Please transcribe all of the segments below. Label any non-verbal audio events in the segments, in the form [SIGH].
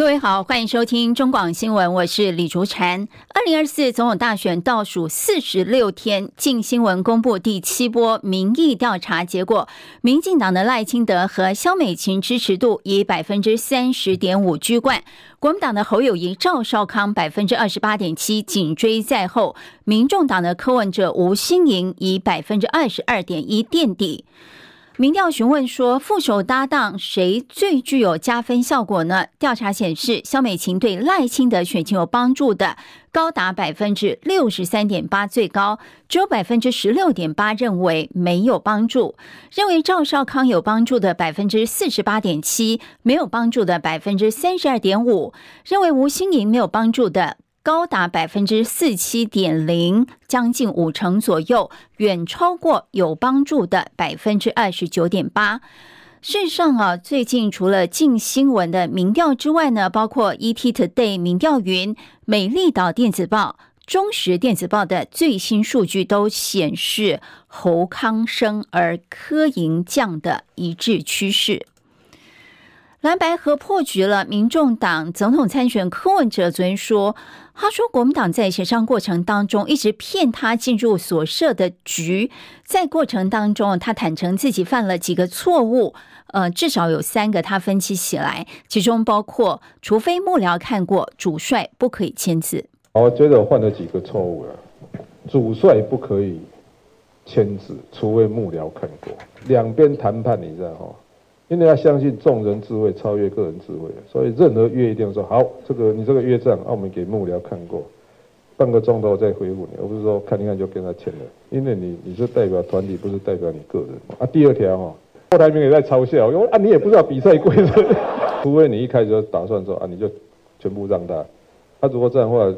各位好，欢迎收听中广新闻，我是李竹婵。二零二四总统大选倒数四十六天，近新闻公布第七波民意调查结果，民进党的赖清德和萧美琴支持度以百分之三十点五居冠，国民党的侯友谊、赵少康百分之二十八点七紧追在后，民众党的柯文哲、吴欣盈以百分之二十二点一垫底。民调询问说，副手搭档谁最具有加分效果呢？调查显示，萧美琴对赖清德选情有帮助的高达百分之六十三点八，最高只有百分之十六点八认为没有帮助。认为赵少康有帮助的百分之四十八点七，没有帮助的百分之三十二点五。认为吴欣盈没有帮助的。高达百分之四七点零，将近五成左右，远超过有帮助的百分之二十九点八。事实上啊，最近除了近新闻的民调之外呢，包括 ET Today 民调云、美丽岛电子报、中时电子报的最新数据都显示侯康升而柯银降的一致趋势。蓝白合破局了。民众党总统参选柯文哲昨天说：“他说国民党在协商过程当中一直骗他进入所设的局，在过程当中，他坦诚自己犯了几个错误，呃，至少有三个他分析起来，其中包括除非幕僚看过，主帅不可以签字。我觉得我犯了几个错误了，主帅不可以签字，除非幕僚看过。两边谈判，你知道哈？”因为要相信众人智慧超越个人智慧，所以任何约一定要说好。这个你这个约账，我们给幕僚看过，半个钟头再回复你，而不是说看一看就跟他签了。因为你你是代表团体，不是代表你个人啊。第二条哈，后台名也在嘲笑，因为啊你也不知道比赛规则，[LAUGHS] 除非你一开始就打算说啊你就全部让他。他如果这样的话，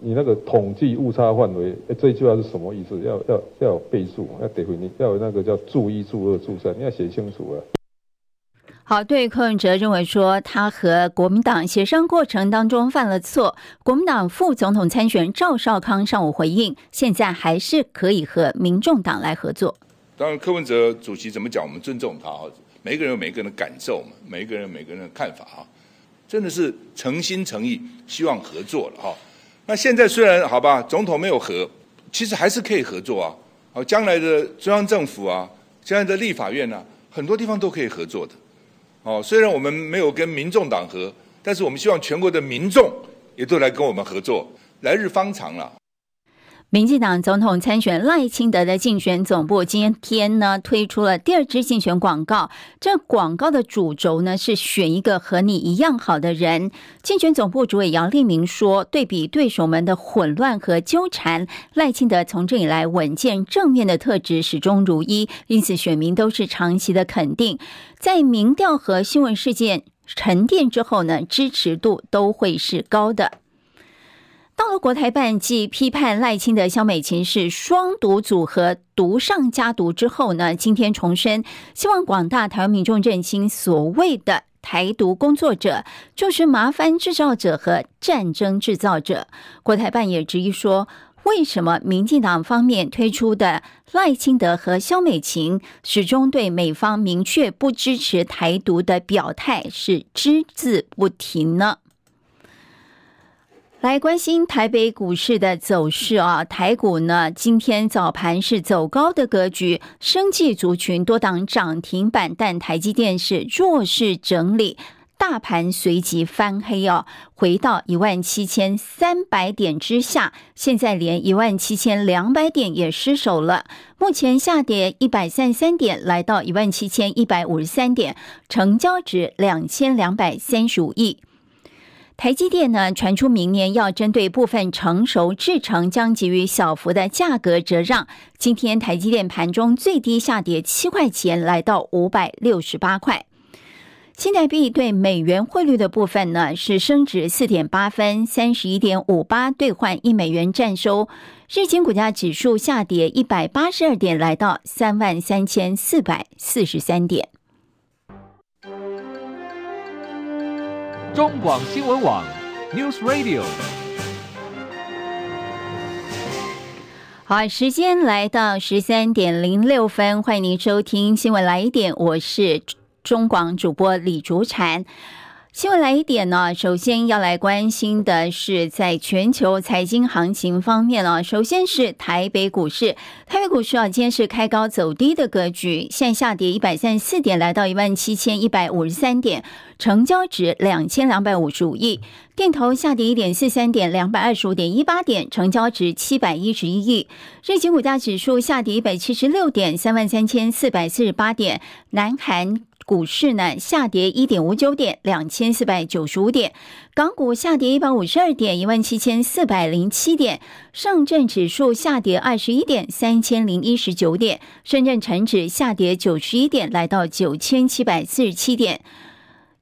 你那个统计误差范围，哎这一句话是什么意思？要要要有倍数，要得回你要有那个叫注一注二注三，你要写清楚啊。好，对柯文哲认为说，他和国民党协商过程当中犯了错。国民党副总统参选赵少康上午回应，现在还是可以和民众党来合作。当然，柯文哲主席怎么讲，我们尊重他。每个人有每个人的感受嘛，每个人有每个人的看法啊。真的是诚心诚意希望合作了哈。那现在虽然好吧，总统没有和，其实还是可以合作啊。好，将来的中央政府啊，将来的立法院啊，很多地方都可以合作的。哦，虽然我们没有跟民众党合，但是我们希望全国的民众也都来跟我们合作，来日方长了。民进党总统参选赖清德的竞选总部今天呢推出了第二支竞选广告，这广告的主轴呢是选一个和你一样好的人。竞选总部主委杨立明说，对比对手们的混乱和纠缠，赖清德从政以来稳健正面的特质始终如一，因此选民都是长期的肯定。在民调和新闻事件沉淀之后呢，支持度都会是高的。到了国台办继批判赖清德、萧美琴是双毒组合、毒上加毒之后呢，今天重申，希望广大台湾民众认清所谓的台独工作者就是麻烦制造者和战争制造者。国台办也质疑说，为什么民进党方面推出的赖清德和萧美琴始终对美方明确不支持台独的表态是只字不提呢？来关心台北股市的走势啊，台股呢今天早盘是走高的格局，生技族群多档涨停板，但台积电是弱势整理，大盘随即翻黑哦，回到一万七千三百点之下，现在连一万七千两百点也失守了，目前下跌一百三十三点，来到一万七千一百五十三点，成交值两千两百三十五亿。台积电呢传出明年要针对部分成熟制程将给予小幅的价格折让。今天台积电盘中最低下跌七块钱，来到五百六十八块。新台币对美元汇率的部分呢，是升值四点八分，三十一点五八兑换一美元占收。日经股价指数下跌一百八十二点，来到三万三千四百四十三点。中广新闻网 News Radio。好，时间来到十三点零六分，欢迎您收听新闻来一点，我是。中广主播李竹婵，新闻来一点呢。首先要来关心的是，在全球财经行情方面呢，首先是台北股市，台北股市啊，今天是开高走低的格局，现下跌一百三十四点，来到一万七千一百五十三点，成交值两千两百五十五亿。电投下跌一点四三点，两百二十五点一八点，成交值七百一十一亿。日经股价指数下跌一百七十六点，三万三千四百四十八点。南韩。股市呢下跌一点五九点，两千四百九十五点；港股下跌一百五十二点，一万七千四百零七点；上证指数下跌二十一点，三千零一十九点；深圳成指下跌九十一点，来到九千七百四十七点；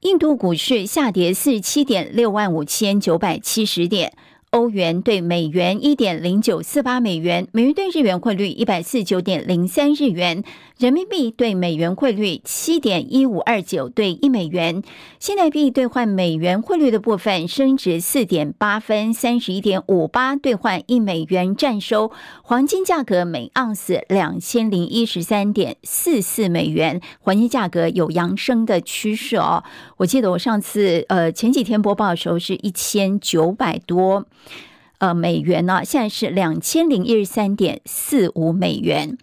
印度股市下跌四十七点，六万五千九百七十点。欧元兑美元一点零九四八美元，美元兑日元汇率一百四十九点零三日元，人民币兑美元汇率七点一五二九兑一美元。新台币兑换美元汇率的部分升值四点八分，三十一点五八兑换一美元占收。黄金价格每盎司两千零一十三点四四美元，黄金价格有扬升的趋势哦。我记得我上次呃前几天播报的时候是一千九百多。呃，美元呢，现在是两千零一十三点四五美元。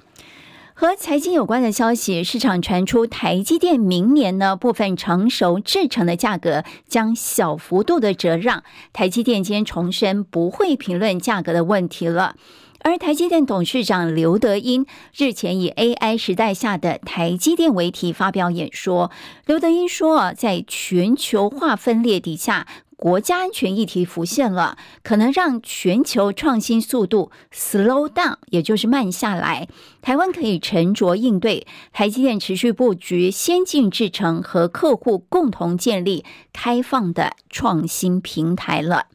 和财经有关的消息，市场传出台积电明年呢部分成熟制程的价格将小幅度的折让。台积电今天重申不会评论价格的问题了。而台积电董事长刘德英日前以 “AI 时代下的台积电”为题发表演说。刘德英说啊，在全球化分裂底下，国家安全议题浮现了，可能让全球创新速度 slow down，也就是慢下来。台湾可以沉着应对，台积电持续布局先进制程和客户共同建立开放的创新平台了。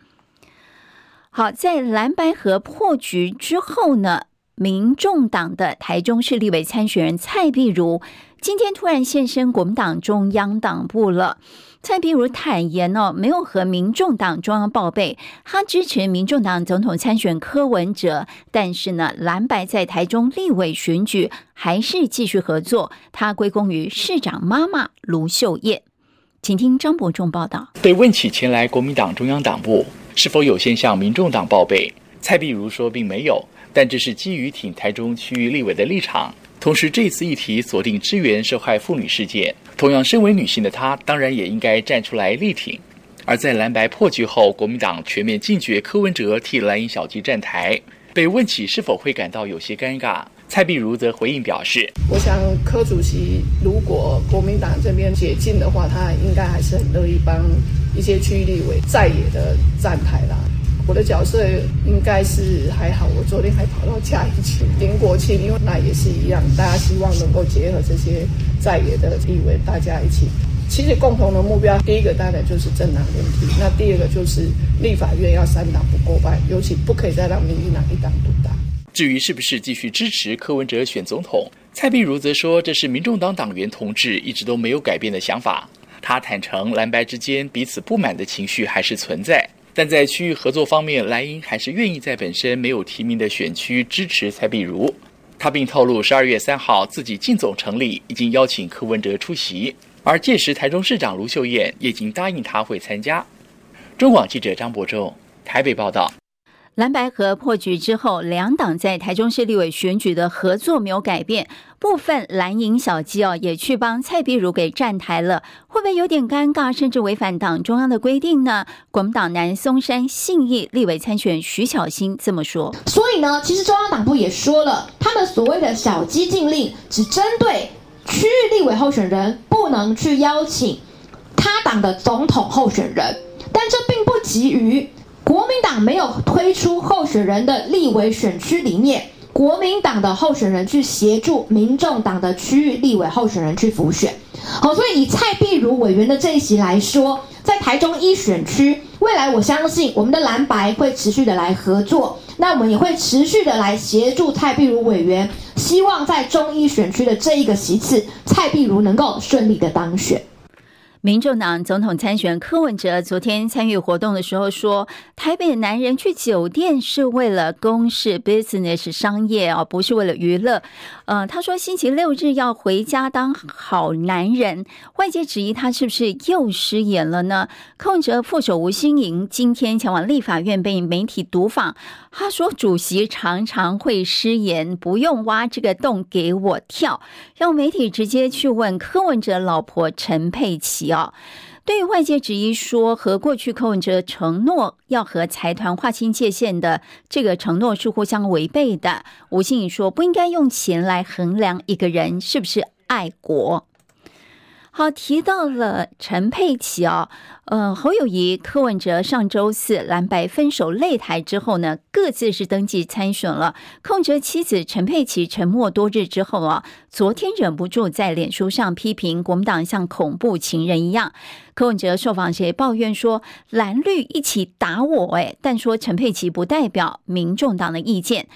好，在蓝白合破局之后呢，民众党的台中市立委参选人蔡壁如今天突然现身国民党中央党部了。蔡壁如坦言哦，没有和民众党中央报备，他支持民众党总统参选柯文哲，但是呢，蓝白在台中立委选举还是继续合作，他归功于市长妈妈卢秀燕。请听张伯仲报道。被问起前来国民党中央党部是否有先向民众党报备，蔡壁如说并没有，但这是基于挺台中区域立委的立场。同时，这次议题锁定支援受害妇女事件，同样身为女性的她，当然也应该站出来力挺。而在蓝白破局后，国民党全面禁绝柯文哲替蓝营小鸡站台，被问起是否会感到有些尴尬，蔡壁如则回应表示：“我想柯主席如果国民党这边解禁的话，他应该还是很乐意帮一些区域立委在野的站台啦。”我的角色应该是还好，我昨天还跑到嘉义去领国庆，因为那也是一样，大家希望能够结合这些在野的地位，大家一起。其实共同的目标，第一个当然就是政党轮替，那第二个就是立法院要三党不过半，尤其不可以再让民进党一党独大。至于是不是继续支持柯文哲选总统，蔡碧如则说这是民众党党员同志一直都没有改变的想法。他坦承蓝白之间彼此不满的情绪还是存在。但在区域合作方面，莱茵还是愿意在本身没有提名的选区支持蔡碧如。他并透露，十二月三号自己进总成立，已经邀请柯文哲出席，而届时台中市长卢秀燕也已经答应他会参加。中广记者张伯仲台北报道。蓝白合破局之后，两党在台中市立委选举的合作没有改变，部分蓝营小鸡哦也去帮蔡壁如给站台了，会不会有点尴尬，甚至违反党中央的规定呢？国民党南松山信义立委参选徐巧芯这么说。所以呢，其实中央党部也说了，他们所谓的小鸡禁令只针对区域立委候选人，不能去邀请他党的总统候选人，但这并不急于。国民党没有推出候选人的立委选区里面，国民党的候选人去协助民众党的区域立委候选人去辅选。好，所以以蔡壁如委员的这一席来说，在台中一选区，未来我相信我们的蓝白会持续的来合作，那我们也会持续的来协助蔡壁如委员，希望在中一选区的这一个席次，蔡壁如能够顺利的当选。民众党总统参选柯文哲昨天参与活动的时候说：“台北男人去酒店是为了公事 （business） 商业哦，不是为了娱乐。”呃，他说星期六日要回家当好男人。外界质疑他是不是又失言了呢？柯文哲副手吴欣盈今天前往立法院被媒体读访，他说：“主席常常会失言，不用挖这个洞给我跳。”让媒体直接去问柯文哲老婆陈佩琪。对于外界质疑说和过去柯文哲承诺要和财团划清界限的这个承诺是互相违背的，吴兴宇说不应该用钱来衡量一个人是不是爱国。好，提到了陈佩琪哦，呃，侯友宜、柯文哲上周四蓝白分手擂台之后呢，各自是登记参选了。柯文哲妻子陈佩琪沉默多日之后啊，昨天忍不住在脸书上批评国民党像恐怖情人一样。柯文哲受访时抱怨说蓝绿一起打我，哎，但说陈佩琪不代表民众党的意见。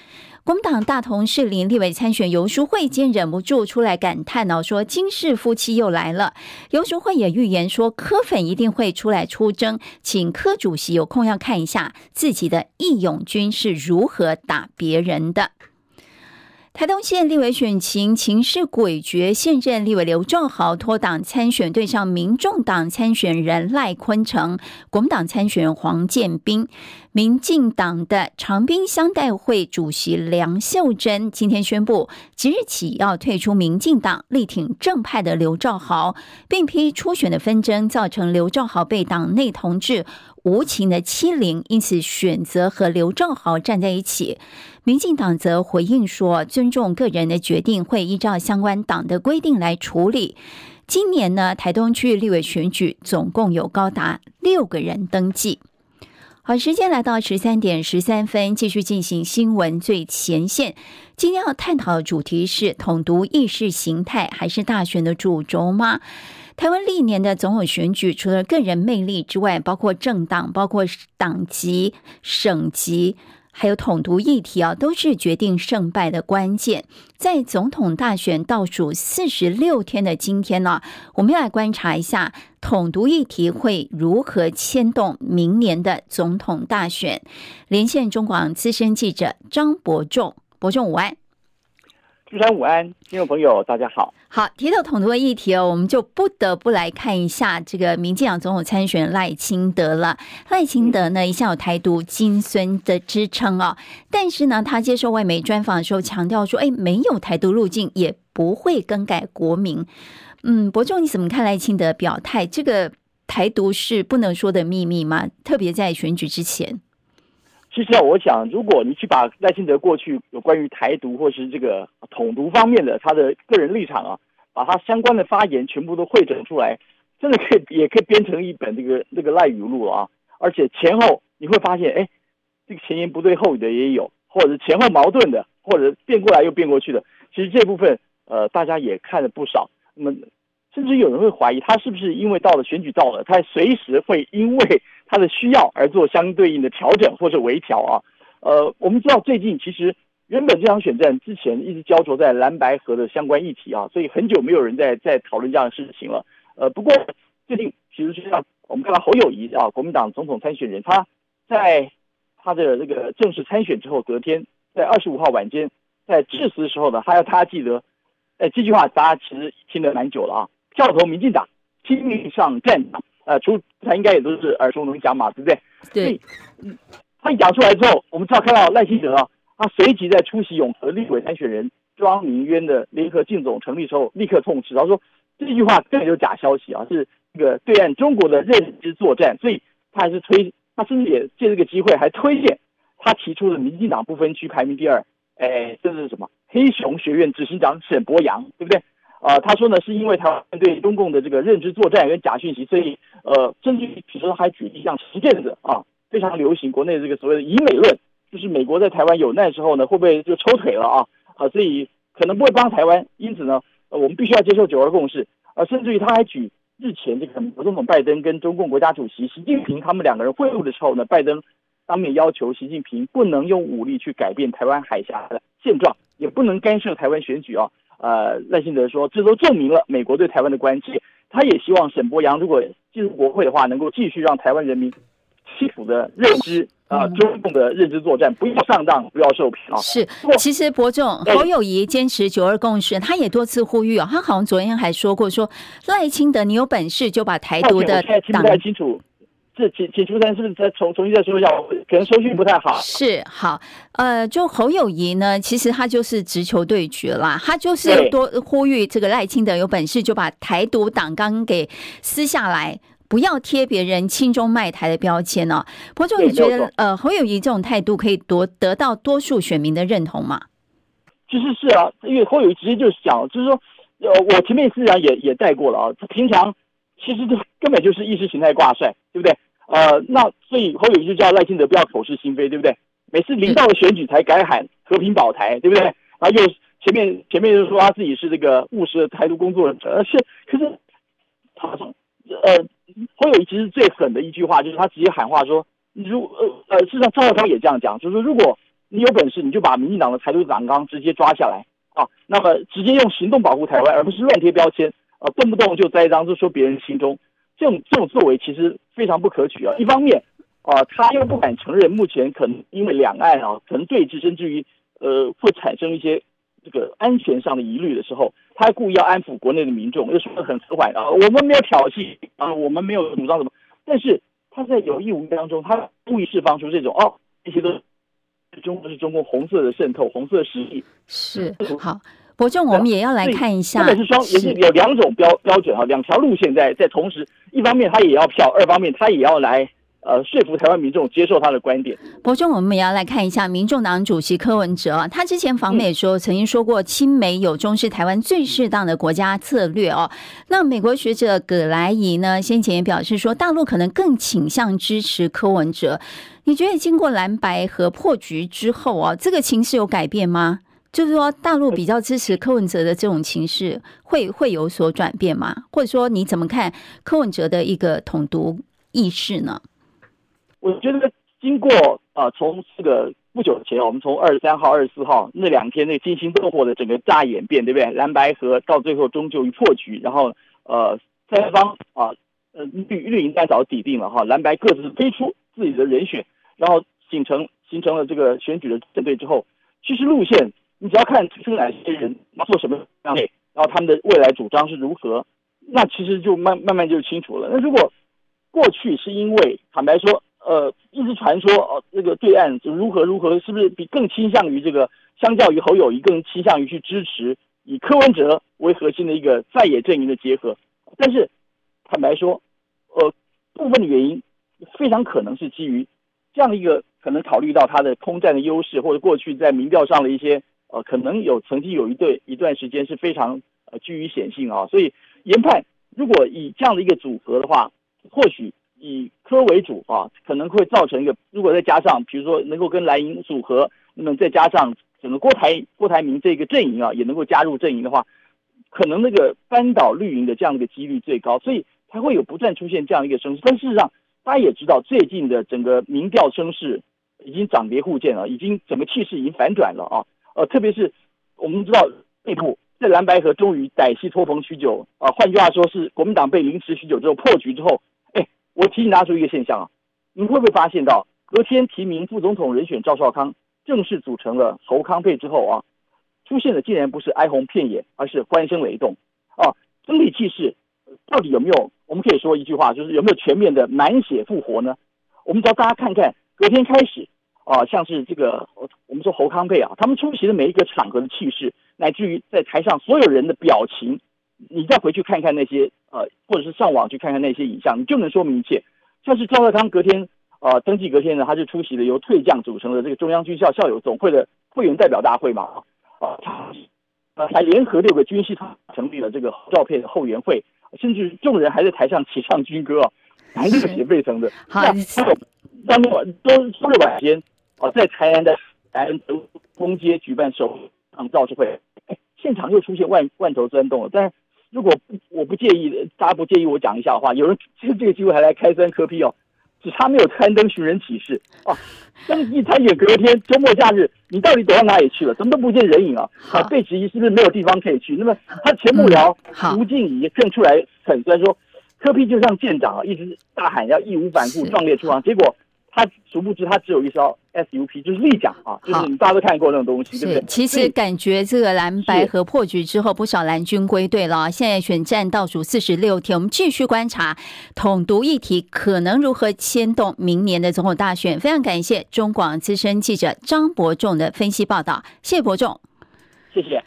国民党大同市林立委参选游淑慧竟忍不住出来感叹哦，说金氏夫妻又来了。游淑慧也预言说，柯粉一定会出来出征，请柯主席有空要看一下自己的义勇军是如何打别人的。台东县立委选情情势诡谲，现任立委刘兆豪脱党参选，对上民众党参选人赖坤成，国民党参选人黄建斌，民进党的长滨乡代会主席梁秀珍今天宣布，即日起要退出民进党，力挺正派的刘兆豪，并批初选的纷争造成刘兆豪被党内同志无情的欺凌，因此选择和刘正豪站在一起。民进党则回应说，尊重个人的决定，会依照相关党的规定来处理。今年呢，台东区立委选举总共有高达六个人登记。好，时间来到十三点十三分，继续进行新闻最前线。今天要探讨的主题是统独意识形态还是大选的主轴吗？台湾历年的总统选举，除了个人魅力之外，包括政党、包括党籍、省级。还有统独议题啊，都是决定胜败的关键。在总统大选倒数四十六天的今天呢，我们要来观察一下统独议题会如何牵动明年的总统大选。连线中广资深记者张伯仲，伯仲午安。主持人午安，听众朋友大家好。好，提到统独的议题哦，我们就不得不来看一下这个民进党总统参选赖清德了。赖清德呢，一向有台独金孙的支撑哦，但是呢，他接受外媒专访的时候强调说，哎，没有台独路径，也不会更改国名。嗯，伯仲你怎么看赖清德表态？这个台独是不能说的秘密吗？特别在选举之前。其实啊，我想，如果你去把赖清德过去有关于台独或是这个统独方面的他的个人立场啊，把他相关的发言全部都汇整出来，真的可以也可以编成一本这个那个赖语录啊。而且前后你会发现，哎，这个前言不对后语的也有，或者前后矛盾的，或者变过来又变过去的。其实这部分呃，大家也看了不少。那么甚至有人会怀疑，他是不是因为到了选举到了，他随时会因为。他的需要而做相对应的调整或者微调啊，呃，我们知道最近其实原本这场选战之前一直焦灼在蓝白河的相关议题啊，所以很久没有人在在讨论这样的事情了。呃，不过最近其实就像我们看到侯友谊啊，国民党总统参选人，他在他的这个正式参选之后，隔天在二十五号晚间在致辞的时候呢，他要他记得，哎，这句话大家其实听得蛮久了啊，票投民进党，拼命上战场。呃，出他应该也都是耳熟能详嘛，对不对？对。嗯，他一讲出来之后，我们知道看到赖清德啊，他随即在出席永和立委参选人庄明渊的联合竞总成立之后，立刻痛斥，他说这句话根本就是假消息啊，是这个对岸中国的认知作战，所以他还是推，他甚至也借这个机会还推荐他提出的民进党不分区排名第二，哎，这是什么？黑熊学院执行长沈博阳，对不对？啊、他说呢，是因为台湾对中共的这个认知作战跟假讯息，所以呃，甚至于比如说还举例像实践者啊，非常流行国内这个所谓的“以美论”，就是美国在台湾有难时候呢，会不会就抽腿了啊？啊，所以可能不会帮台湾。因此呢，我们必须要接受九二共识啊。甚至于他还举日前这个美国总统拜登跟中共国家主席习近平他们两个人会晤的时候呢，拜登当面要求习近平不能用武力去改变台湾海峡的现状，也不能干涉台湾选举啊。呃，赖清德说，这都证明了美国对台湾的关切。他也希望沈伯洋如果进入国会的话，能够继续让台湾人民基础的认知啊、呃，中共的认知作战，不要上当，不要受骗啊。是，其实伯仲侯友谊坚持九二共识，他也多次呼吁。他好像昨天还说过说，说赖清德，你有本事就把台独的党。听不太清楚。这请请朱三是不是再重重新再说一下？可能收讯不太好。是好，呃，就侯友谊呢，其实他就是直球对决啦，他就是多呼吁这个赖清德有本事就把台独党纲给撕下来，不要贴别人亲中卖台的标签哦。伯仲，你觉得呃侯友谊这种态度可以夺得到多数选民的认同吗？其实是啊，因为侯友谊直接就是讲，就是说，呃，我前面实际上也也带过了啊，他平常其实就根本就是意识形态挂帅，对不对？呃，那所以侯友谊就叫赖清德不要口是心非，对不对？每次临到了选举才改喊和平保台，对不对？然后又前面前面又说他自己是这个务实的台独工作者，呃是，可是他呃侯友谊其实最狠的一句话就是他直接喊话说，如呃呃，事实上赵少康也这样讲，就是说如果你有本事，你就把民进党的台独党纲直接抓下来啊，那么直接用行动保护台湾，而不是乱贴标签，呃动不动就栽赃，就说别人心中。这种这种作为其实非常不可取啊！一方面，啊，他又不敢承认目前可能因为两岸啊可能对峙，甚至于呃会产生一些这个安全上的疑虑的时候，他故意要安抚国内的民众，又说的很和缓啊，我们没有挑衅啊，我们没有主张什么，但是他在有意无意当中，他故意释放出这种哦，这些都是中国是中国红色的渗透，红色的实力是好。伯仲，我们也要来看一下，根本是双，也是有两种标标准啊，两条路线在在同时，一方面他也要票，二方面他也要来呃说服台湾民众接受他的观点。伯仲，我们也要来看一下，民众党主席柯文哲啊，他之前访美说曾经说过，亲美友中是台湾最适当的国家策略哦。那美国学者葛莱仪呢，先前也表示说，大陆可能更倾向支持柯文哲。你觉得经过蓝白和破局之后啊，这个情势有改变吗？就是说，大陆比较支持柯文哲的这种情势会会有所转变吗？或者说，你怎么看柯文哲的一个统独意识呢？我觉得经过啊，从这个不久前，我们从二十三号、二十四号那两天那惊心动魄的整个大演变，对不对？蓝白河到最后终究于破局，然后呃，三方啊，呃绿绿营大早底定了哈，蓝白各自推出自己的人选，然后形成形成了这个选举的阵队之后，其实路线。你只要看出哪些人做什么样的，然后他们的未来主张是如何，那其实就慢慢慢就清楚了。那如果过去是因为坦白说，呃，一直传说哦，这个对岸就如何如何，是不是比更倾向于这个，相较于侯友谊更倾向于去支持以柯文哲为核心的一个在野阵营的结合？但是坦白说，呃，部分的原因非常可能是基于这样的一个可能考虑到他的空战的优势，或者过去在民调上的一些。呃，可能有曾经有一对一段时间是非常呃居于险性啊，所以研判如果以这样的一个组合的话，或许以柯为主啊，可能会造成一个，如果再加上比如说能够跟蓝营组合，那么再加上整个郭台郭台铭这个阵营啊，也能够加入阵营的话，可能那个扳倒绿营的这样的一个几率最高，所以才会有不断出现这样一个声势。但事实上，大家也知道，最近的整个民调声势已经涨跌互见了，已经整个气势已经反转了啊。呃，特别是我们知道内部在蓝白河终于歹戏拖棚许久啊，换句话说是国民党被凌迟许久之后破局之后，哎，我提醒大家注意一个现象啊，你们会不会发现到隔天提名副总统人选赵少康正式组成了侯康配之后啊，出现的竟然不是哀鸿遍野，而是欢声雷动啊，整体气势到底有没有？我们可以说一句话，就是有没有全面的满血复活呢？我们只要大家看看隔天开始。啊，像是这个，说侯康配啊，他们出席的每一个场合的气势，乃至于在台上所有人的表情，你再回去看看那些呃，或者是上网去看看那些影像，你就能说明一切。像是赵少康隔天呃登记隔天呢，他就出席了由退将组成的这个中央军校校友总会的会员代表大会嘛，啊，他呃还联合六个军系团成立了这个照片的后援会，甚至众人还在台上齐唱军歌啊，还是 [LAUGHS] 个写沸腾的。好，当晚都出了晚间。啊，在台南的台南德丰街举办首场造势会，哎，[COUGHS] 现场又出现万万头钻动了。但是如果我不介意，大家不介意我讲一下的话，有人趁这个机会还来开山磕 P 哦。只差没有刊登寻人启事啊！登记参选隔天周末假日，你到底躲到哪里去了？怎么都不见人影啊！啊，被质疑是不是没有地方可以去？那么他前幕僚吴静怡更出来很酸说，科批就像舰长啊，一直大喊要义无反顾、壮烈出航，结果。他殊不知，他只有一艘 SUP，就是立桨啊，就是你大家都看过那种东西，对不对？其实感觉这个蓝白合破局之后，不少蓝军归队了。现在选战倒数四十六天，我们继续观察统独议题可能如何牵动明年的总统大选。非常感谢中广资深记者张伯仲的分析报道，谢谢伯仲，谢谢。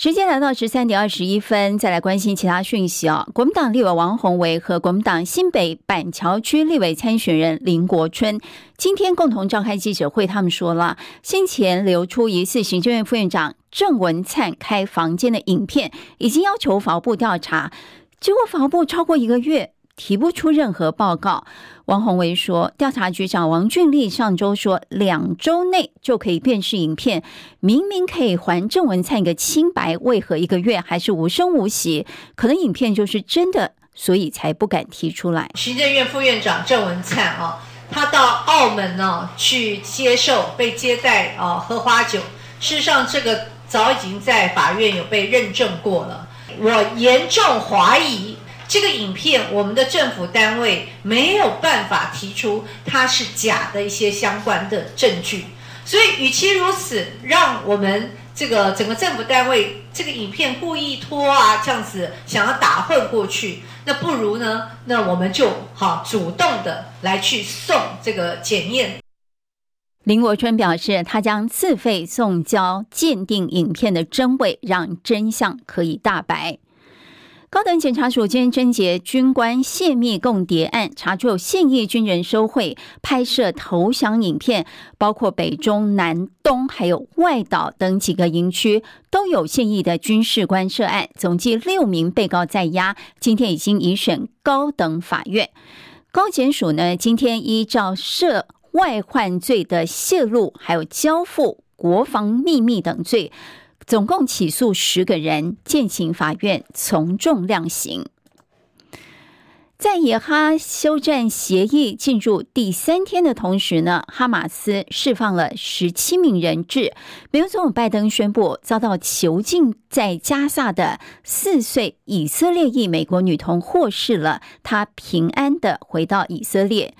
时间来到十三点二十一分，再来关心其他讯息啊、国民党立委王宏维和国民党新北板桥区立委参选人林国春今天共同召开记者会，他们说了，先前流出疑似行政院副院长郑文灿开房间的影片，已经要求法务部调查，结果法务部超过一个月。提不出任何报告。王鸿薇说，调查局长王俊立上周说，两周内就可以辨识影片，明明可以还郑文灿一个清白，为何一个月还是无声无息？可能影片就是真的，所以才不敢提出来。行政院副院长郑文灿啊，他到澳门呢去接受被接待啊喝花酒，事实上这个早已经在法院有被认证过了。我严重怀疑。这个影片，我们的政府单位没有办法提出它是假的一些相关的证据，所以与其如此，让我们这个整个政府单位这个影片故意拖啊，这样子想要打混过去，那不如呢，那我们就好主动的来去送这个检验。林国春表示，他将自费送交鉴定影片的真伪，让真相可以大白。高等检察署今天侦结军官泄密共谍案，查出有现役军人收贿拍摄投降影片，包括北中南东还有外岛等几个营区都有现役的军事官涉案，总计六名被告在押，今天已经移审高等法院。高检署呢，今天依照涉外患罪的泄露，还有交付国防秘密等罪。总共起诉十个人，践行法院从重量刑。在以哈休战协议进入第三天的同时呢，哈马斯释放了十七名人质。美国总统拜登宣布，遭到囚禁在加萨的四岁以色列裔美国女童获释了，她平安的回到以色列。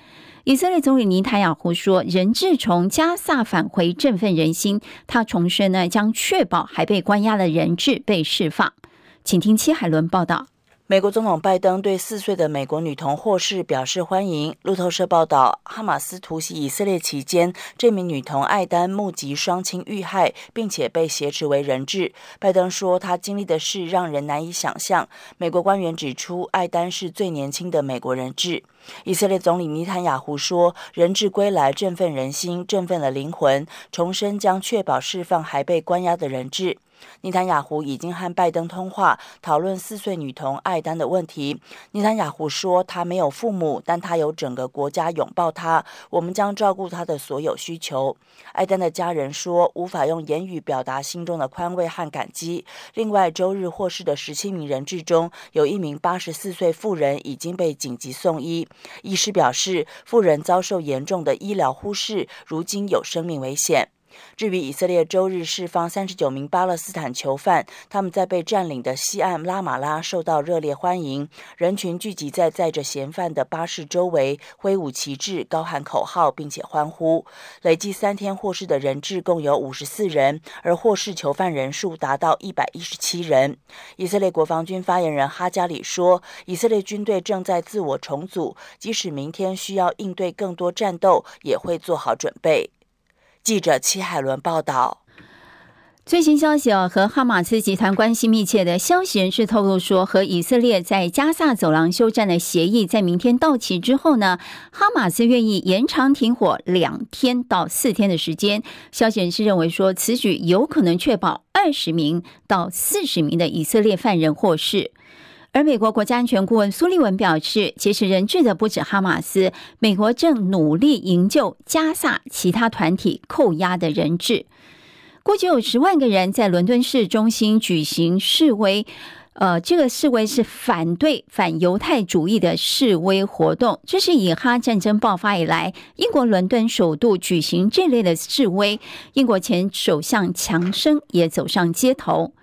以色列总理尼塔雅胡说：“人质从加萨返回振奋人心。”他重申呢，将确保还被关押的人质被释放。请听戚海伦报道。美国总统拜登对四岁的美国女童获释表示欢迎。路透社报道，哈马斯突袭以色列期间，这名女童艾丹目击双亲遇害，并且被挟持为人质。拜登说，他经历的事让人难以想象。美国官员指出，艾丹是最年轻的美国人质。以色列总理尼坦雅胡说：“人质归来，振奋人心，振奋了灵魂。重申将确保释放还被关押的人质。”尼坦雅胡已经和拜登通话，讨论四岁女童艾丹的问题。尼坦雅胡说：“她没有父母，但她有整个国家拥抱她。我们将照顾她的所有需求。”艾丹的家人说：“无法用言语表达心中的宽慰和感激。”另外，周日获释的十七名人质中，有一名八十四岁妇人已经被紧急送医。医师表示，妇人遭受严重的医疗忽视，如今有生命危险。至于以色列周日释放三十九名巴勒斯坦囚犯，他们在被占领的西岸拉马拉受到热烈欢迎，人群聚集在载着嫌犯的巴士周围，挥舞旗帜、高喊口号，并且欢呼。累计三天获释的人质共有五十四人，而获释囚犯人数达到一百一十七人。以色列国防军发言人哈加里说：“以色列军队正在自我重组，即使明天需要应对更多战斗，也会做好准备。”记者齐海伦报道，最新消息哦，和哈马斯集团关系密切的消息人士透露说，和以色列在加萨走廊休战的协议在明天到期之后呢，哈马斯愿意延长停火两天到四天的时间。消息人士认为说，此举有可能确保二十名到四十名的以色列犯人获释。而美国国家安全顾问苏利文表示，劫持人质的不止哈马斯，美国正努力营救加萨其他团体扣押的人质。估计有十万个人在伦敦市中心举行示威。呃，这个示威是反对反犹太主义的示威活动。这是以哈战争爆发以来，英国伦敦首度举行这类的示威。英国前首相强生也走上街头。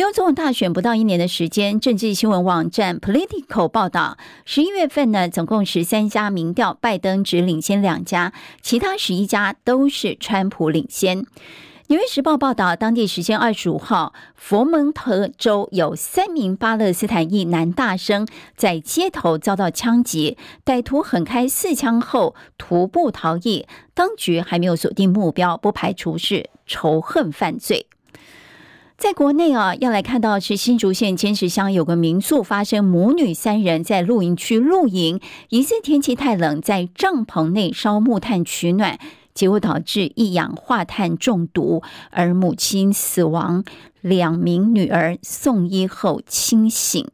美国总统大选不到一年的时间，政治新闻网站 Political 报道，十一月份呢，总共十三家民调，拜登只领先两家，其他十一家都是川普领先。纽约时报报道，当地时间二十五号，佛蒙特州有三名巴勒斯坦裔男大生在街头遭到枪击，歹徒横开四枪后徒步逃逸，当局还没有锁定目标，不排除是仇恨犯罪。在国内啊，要来看到是新竹县尖石乡有个民宿发生母女三人在露营区露营，疑似天气太冷，在帐篷内烧木炭取暖。结果导致一氧化碳中毒，而母亲死亡，两名女儿送医后清醒。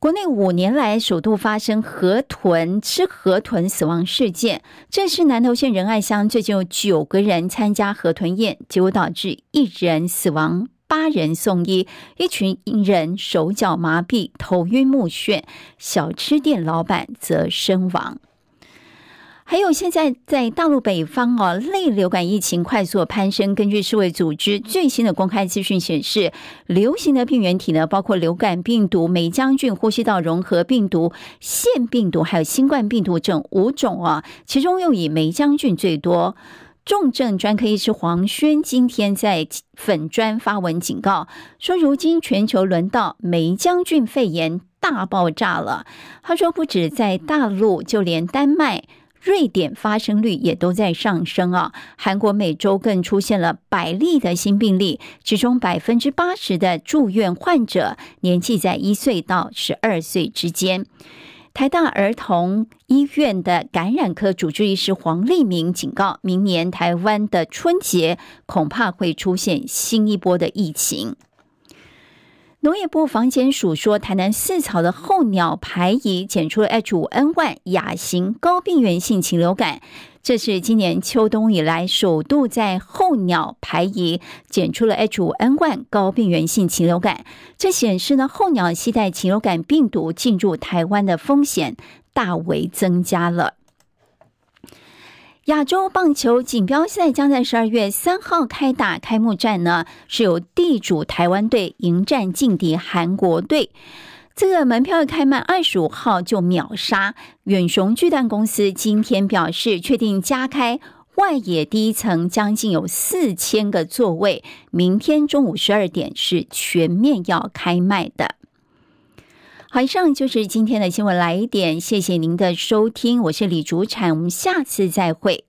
国内五年来首度发生河豚吃河豚死亡事件，这是南投县仁爱乡最近有九个人参加河豚宴，结果导致一人死亡，八人送医，一群人手脚麻痹、头晕目眩，小吃店老板则身亡。还有，现在在大陆北方哦，类流感疫情快速攀升。根据世卫组织最新的公开资讯显示，流行的病原体呢，包括流感病毒、霉浆菌、呼吸道融合病毒、腺病毒，还有新冠病毒等五种啊。其中又以霉浆菌最多。重症专科医师黄轩今天在粉专发文警告说，如今全球轮到霉浆菌肺炎大爆炸了。他说，不止在大陆，就连丹麦。瑞典发生率也都在上升啊！韩国每周更出现了百例的新病例，其中百分之八十的住院患者年纪在一岁到十二岁之间。台大儿童医院的感染科主治医师黄立明警告，明年台湾的春节恐怕会出现新一波的疫情。农业部防检署说，台南四草的候鸟排遗检出了 H5N1 亚型高病原性禽流感，这是今年秋冬以来首度在候鸟排遗检出了 H5N1 高病原性禽流感。这显示呢，候鸟携带禽流感病毒进入台湾的风险大为增加了。亚洲棒球锦标赛将在十二月三号开打，开幕战呢是由地主台湾队迎战劲敌韩国队。这个门票开卖二十五号就秒杀。远雄巨蛋公司今天表示，确定加开外野第一层，将近有四千个座位，明天中午十二点是全面要开卖的。好，以上就是今天的新闻来一点，谢谢您的收听，我是李竹产，我们下次再会。